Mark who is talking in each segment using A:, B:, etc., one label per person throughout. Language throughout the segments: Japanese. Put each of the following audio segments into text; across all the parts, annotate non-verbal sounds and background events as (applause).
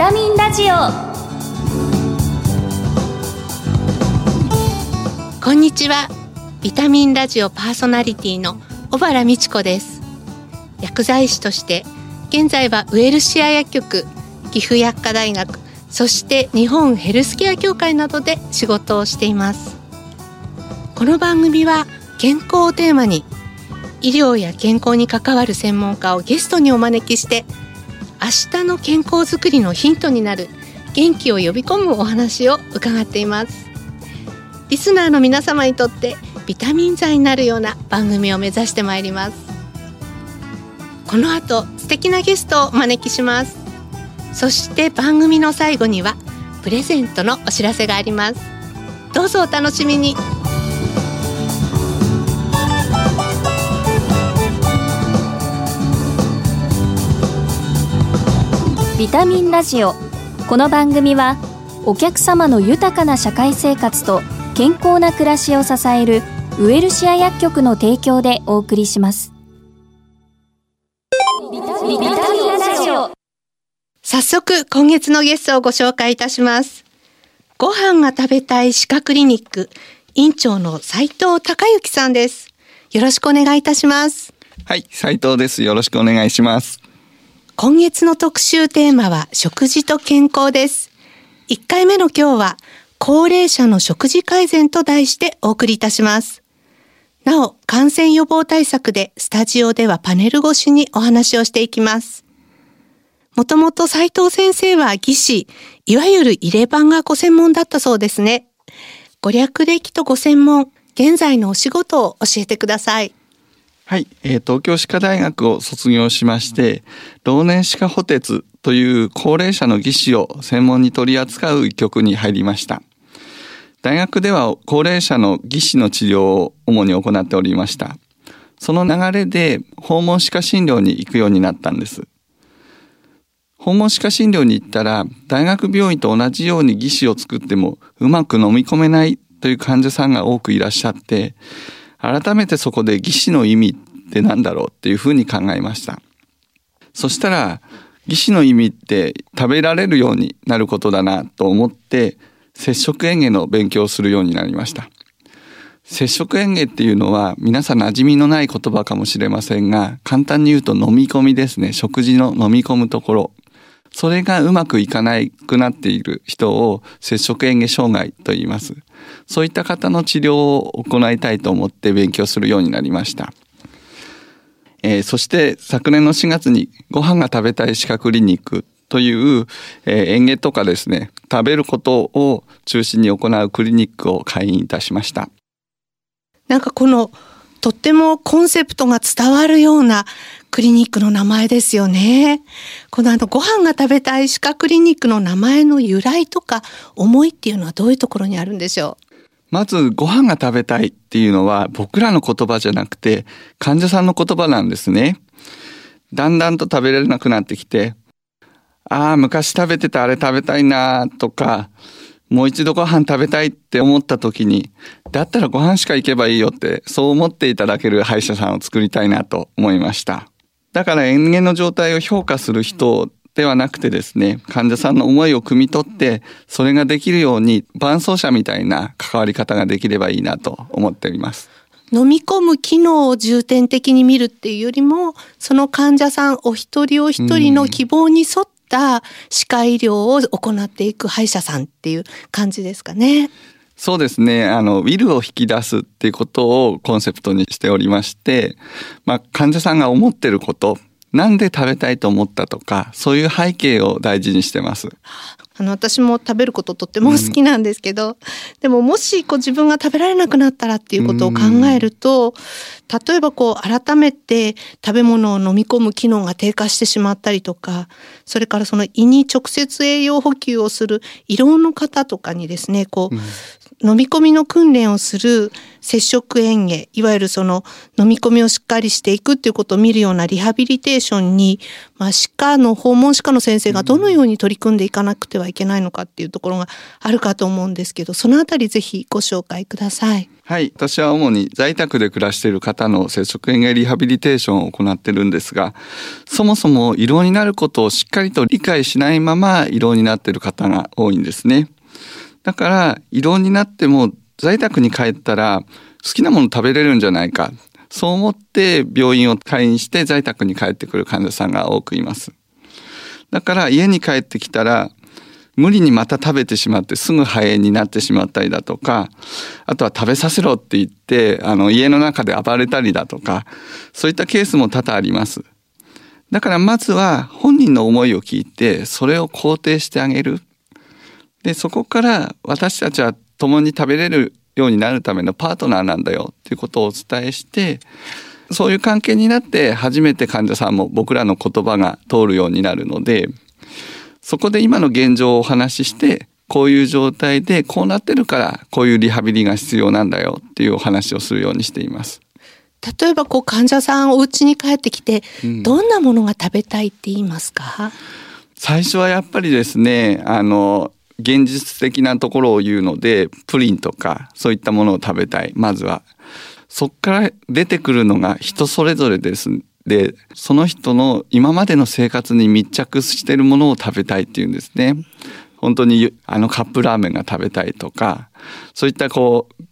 A: タミンラジオ。
B: こんにちは。ビタミンラジオパーソナリティの小原美智子です。薬剤師として現在はウェルシア薬局岐阜薬科大学そして日本ヘルスケア協会などで仕事をしています。この番組は健康をテーマに医療や健康に関わる専門家をゲストにお招きして明日の健康づくりのヒントになる。元気を呼び込むお話を伺っています。リスナーの皆様にとってビタミン剤になるような番組を目指してまいります。この後素敵なゲストをお招きします。そして番組の最後にはプレゼントのお知らせがあります。どうぞお楽しみに。
A: ビタミンラジオ。この番組はお客様の豊かな社会生活と健康な暮らしを支えるウェルシア薬局の提供でお送りします。ビタミンラジオ。
B: 早速今月のゲストをご紹介いたします。ご飯が食べたい歯科クリニック院長の斉藤孝之さんです。よろしくお願いいたします。
C: はい、斉藤です。よろしくお願いします。
B: 今月の特集テーマは食事と健康です。1回目の今日は高齢者の食事改善と題してお送りいたします。なお、感染予防対策でスタジオではパネル越しにお話をしていきます。もともと斉藤先生は技師、いわゆる入れ歯がご専門だったそうですね。ご略歴とご専門、現在のお仕事を教えてください。
C: はい、えー東京歯科大学を卒業しまして、老年歯科補鉄という高齢者の技師を専門に取り扱う医局に入りました。大学では高齢者の技師の治療を主に行っておりました。その流れで訪問歯科診療に行くようになったんです。訪問歯科診療に行ったら大学病院と同じように技師を作ってもうまく飲み込めないという患者さんが多くいらっしゃって改めてそこで技師の意味って何だろうっていうふうに考えましたそしたら技師の意味って食べられるようになることだなと思って接触園芸の勉強をするようになりました接触園芸っていうのは皆さん馴染みのない言葉かもしれませんが簡単に言うと飲み込みですね食事の飲み込むところそれがうまくいかなくなっている人を接触嚥下障害と言います。そういった方の治療を行いたいと思って勉強するようになりました。えーそして昨年の4月にご飯が食べたい歯科クリニックという、えー、園芸とかですね、食べることを中心に行うクリニックを開院いたしました。
B: なんかこのとってもコンセプトが伝わるようなクリニックの名前ですよね。このあのご飯が食べたい歯科クリニックの名前の由来とか思いっていうのはどういうところにあるんでしょう？
C: まずご飯が食べたいっていうのは僕らの言葉じゃなくて患者さんの言葉なんですね。だんだんと食べれなくなってきて、ああ、昔食べてたあれ食べたいなとか、もう一度ご飯食べたいって思った時に、だったらご飯しか行けばいいよって、そう思っていただける歯医者さんを作りたいなと思いました。だから園芸の状態を評価する人ではなくてですね、患者さんの思いを汲み取って、それができるように伴走者みたいな関わり方ができればいいなと思っています。
B: う。飲み込む機能を重点的に見るっていうよりも、その患者さんお一人お一人の希望に沿った歯科医療を行っていく歯医者さんっていう感じですかね。
C: そうですね。あの、ウィルを引き出すっていうことをコンセプトにしておりまして、まあ、患者さんが思ってること、なんで食べたいと思ったとか、そういう背景を大事にしてます。
B: あの私も食べることとっても好きなんですけど、でももしこう自分が食べられなくなったらっていうことを考えると、例えばこう改めて食べ物を飲み込む機能が低下してしまったりとかそれからその胃に直接栄養補給をする胃ろうの方とかにですねこう、飲み込みの訓練をする接触園芸いわゆるその飲み込みをしっかりしていくっていうことを見るようなリハビリテーションに、まあ、歯科の訪問歯科の先生がどのように取り組んでいかなくてはいけないのかっていうところがあるかと思うんですけどそのあたりぜひご紹介ください。
C: はい私は主に在宅で暮らしている方の接触園芸リハビリテーションを行ってるんですがそもそも胃ろうになることをしっかりと理解しないまま胃ろうになっている方が多いんですねだから胃ろうになっても在宅に帰ったら好きなもの食べれるんじゃないか。そう思って病院を退院して在宅に帰ってくる患者さんが多くいます。だから家に帰ってきたら無理にまた食べてしまってすぐ肺炎になってしまったりだとかあとは食べさせろって言ってあの家の中で暴れたりだとかそういったケースも多々あります。だからまずは本人の思いを聞いてそれを肯定してあげる。でそこから私たちは共に食べれるようになるためのパートナーなんだよっていうことをお伝えしてそういう関係になって初めて患者さんも僕らの言葉が通るようになるのでそこで今の現状をお話ししてこういう状態でこうなってるからこういうリハビリが必要なんだよっていうお話をするようにしています。
B: 例えばこう患者さんお家に帰ってきて、どんなものが食べたいって言いますか？
C: 最初はやっぱりですねあの現実的なところを言うのでプリンとかそういったものを食べたい。まずはそっから出てくるのが人それぞれですでその人の今までの生活に密着してるものを食べたいっていうんですね。本当にあのカップラーメンが食べたいとかそういったこう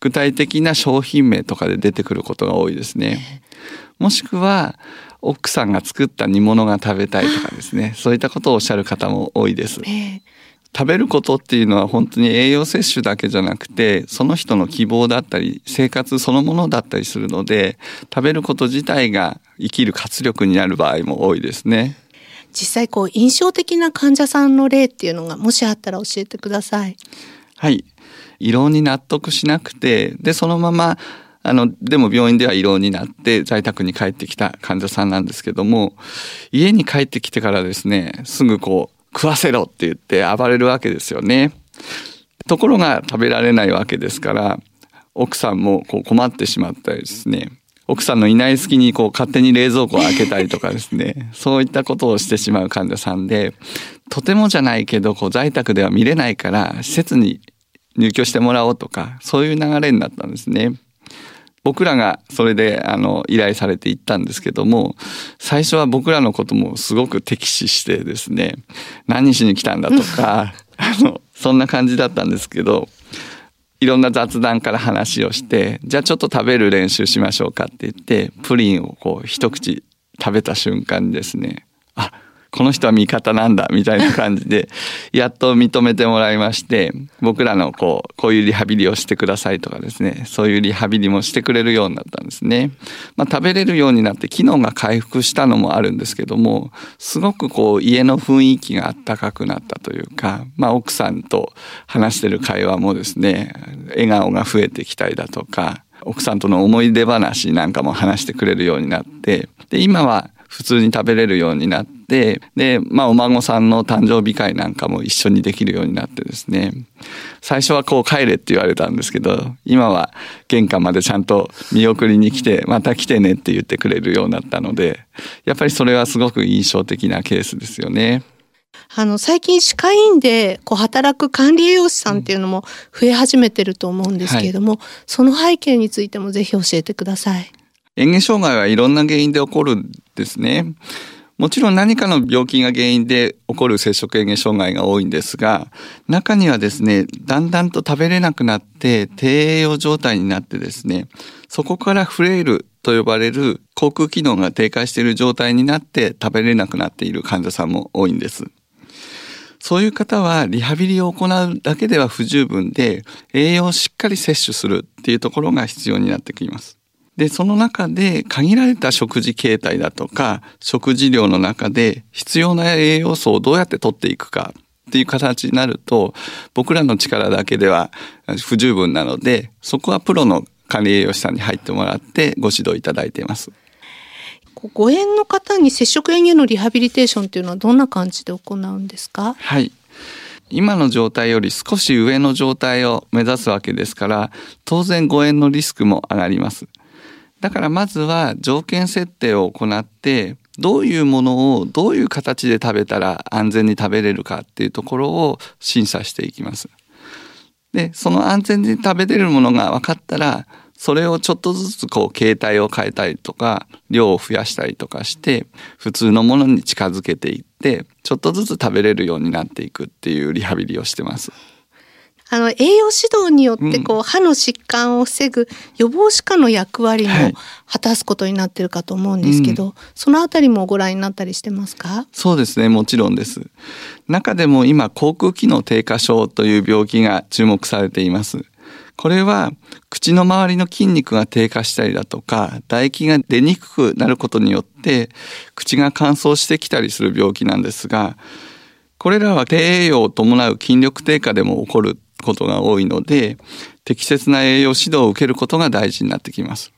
C: 具体的な商品名とかで出てくることが多いですね。もしくは奥さんが作った煮物が食べたいとかですね。そういったことをおっしゃる方も多いです、食べることっていうのは本当に栄養摂取だけじゃなくてその人の希望だったり生活そのものだったりするので食べること自体が生きる活力になる場合も多いですね。
B: 実際こう印象的な患者さんの例っていうのがもしあったら教えてください。
C: はい。胃ろうに納得しなくてでそのままあのでも病院では胃ろうになって在宅に帰ってきた患者さんなんですけども家に帰ってきてからですねすぐこう食わせろって言って暴れるわけですよね。ところが食べられないわけですから奥さんもこう困ってしまったりですね奥さんのいない隙にこう勝手に冷蔵庫を開けたりとかですねそういったことをしてしまう患者さんでとてもじゃないけどこう在宅では見れないから施設に入居してもらおうとかそういう流れになったんですね。僕らがそれであの依頼されていったんですけども最初は僕らのこともすごく敵視してですね何しに来たんだとかあのそんな感じだったんですけどいろんな雑談から話をしてじゃあちょっと食べる練習しましょうかって言ってプリンをこう一口食べた瞬間にですね。あこの人は味方なんだみたいな感じで (laughs) やっと認めてもらいまして僕らのこうこういうリハビリをしてくださいとかですねそういうリハビリもしてくれるようになったんですね。まあ、食べれるようになって機能が回復したのもあるんですけどもすごくこう家の雰囲気があったかくなったというか、まあ、奥さんと話してる会話もですね笑顔が増えてきたりだとか奥さんとの思い出話なんかも話してくれるようになってで今は普通に食べれるようになってで、まあ、お孫さんの誕生日会なんかも一緒にできるようになってですね最初はこう帰れって言われたんですけど今は玄関までちゃんと見送りに来てまた来てねって言ってくれるようになったのでやっぱりそれはすごく印象的なケースですよね。
B: あの最近歯科医院でこう働く管理栄養士さんっていうのも増え始めてると思うんですけれども、はい、その背景についてもぜひ教えてください。
C: 嚥下障害はいろんな原因で起こるんですね。もちろん何かの病気が原因で起こる摂食嚥下障害が多いんですが、中にはですね、だんだんと食べれなくなって低栄養状態になってですね、そこからフレイルと呼ばれる口腔機能が低下している状態になって食べれなくなっている患者さんも多いんです。そういう方はリハビリを行うだけでは不十分で栄養をしっかり摂取するっていうところが必要になってきます。で、その中で限られた食事形態だとか、食事量の中で必要な栄養素をどうやって取っていくかっていう形になると、僕らの力だけでは不十分なので、そこはプロの管理栄養士さんに入ってもらってご指導いただいています。
B: ご縁の方に接触園へのリハビリテーションっていうのはどんな感じで行うんですか？
C: はい。今の状態より少し上の状態を目指すわけですから当然誤嚥のリスクも上がりますだからまずは条件設定を行ってどういうものをどういう形で食べたら安全に食べれるかっていうところを審査していきます。で、その安全に食べれるものが分かったら、それをちょっとずつこう形態を変えたりとか量を増やしたりとかして普通のものに近づけていってちょっとずつ食べれるようになっていくっていうリハビリをしてます。
B: あの栄養指導によってこう、うん、歯の疾患を防ぐ予防歯科の役割も果たすことになってるかと思うんですけど、はいうん、そのあたりもご覧になったりしてますか？
C: そうですね。もちろんです。中でも今口腔機能低下症という病気が注目されています。これは口の周りの筋肉が低下したりだとか唾液が出にくくなることによって口が乾燥してきたりする病気なんですがこれらは低栄養を伴う筋力低下でも起こることが多いので適切な栄養指導を受けることが大事になってきます。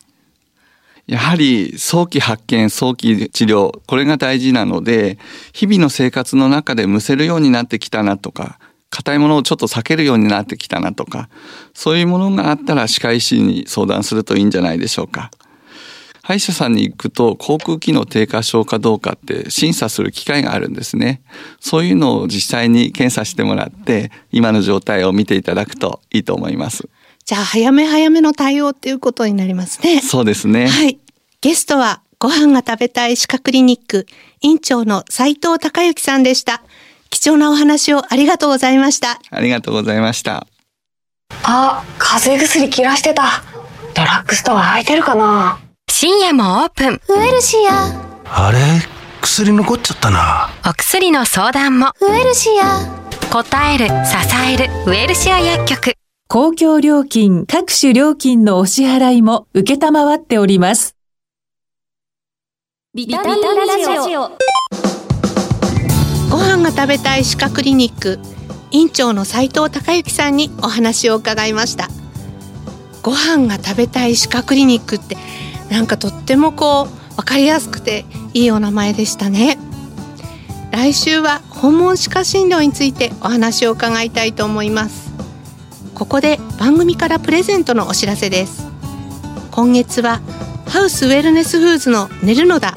C: やはり早期発見、早期治療、これが大事なので、日々の生活の中でむせるようになってきたなとか、硬いものをちょっと避けるようになってきたなとか、そういうものがあったら歯科医師に相談するといいんじゃないでしょうか。歯医者さんに行くと口腔機能低下症かどうかって審査する機会があるんですね。そういうのを実際に検査してもらって今の状態を見ていただくといいと思います。
B: じゃあ早め早めの対応っていうことになりますね。
C: そうですね。
B: はい。ゲストはご飯が食べたい歯科クリニック院長の斉藤孝之さんでした。貴重なお話をありがとうございました。
C: ありがとうございました。
D: あ、風邪薬切らしてた。ドラッグストア空いてるかな？
E: 深夜もオープン。
F: ウエルシア。
G: あれ？薬残っちゃったな。
E: お薬の相談も。
F: ウエルシア。
E: 答える、支える、ウエルシア薬局。
H: 公共料金、各種料金のお支払いも受けたまわっております。
A: ビタミンラジオ。
B: ご飯が食べたい歯科クリニック院長の斉藤孝之さんにお話を伺いましたご飯が食べたい歯科クリニックってなんかとってもこう分かりやすくていいお名前でしたね。来週は訪問歯科診療についてお話を伺いたいと思います。ここで番組からプレゼントのお知らせです。今月はハウスウェルネスフーズの寝るのだ。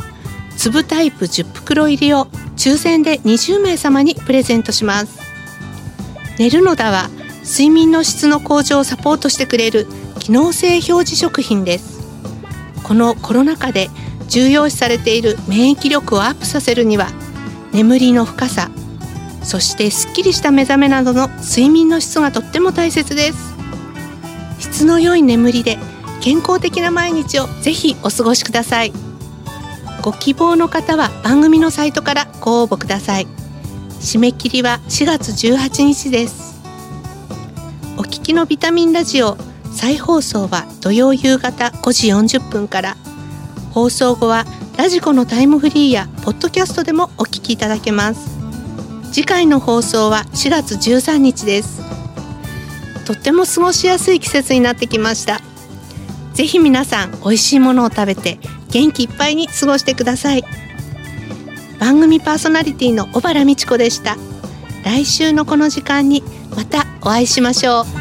B: 粒タイプ10袋入りを抽選で20名様にプレゼントします。寝るのだは睡眠の質の向上をサポートしてくれる機能性表示食品です。このコロナ禍で重要視されている免疫力をアップさせるには眠りの深さそしてすっきりした目覚めなどの睡眠の質がとっても大切です。質の良い眠りで健康的な毎日をぜひお過ごしください。ご希望の方は番組のサイトからご応募ください。締め切りは4月18日です。お聞きのビタミンラジオ再放送は土曜夕方5時40分から。放送後はラジコのタイムフリーやポッドキャストでもお聞きいただけます。次回の放送は4月13日です。とっても過ごしやすい季節になってきました。ぜひ皆さん美味しいものを食べて元気いっぱいに過ごしてください。番組パーソナリティの小原美智子でした。来週のこの時間にまたお会いしましょう。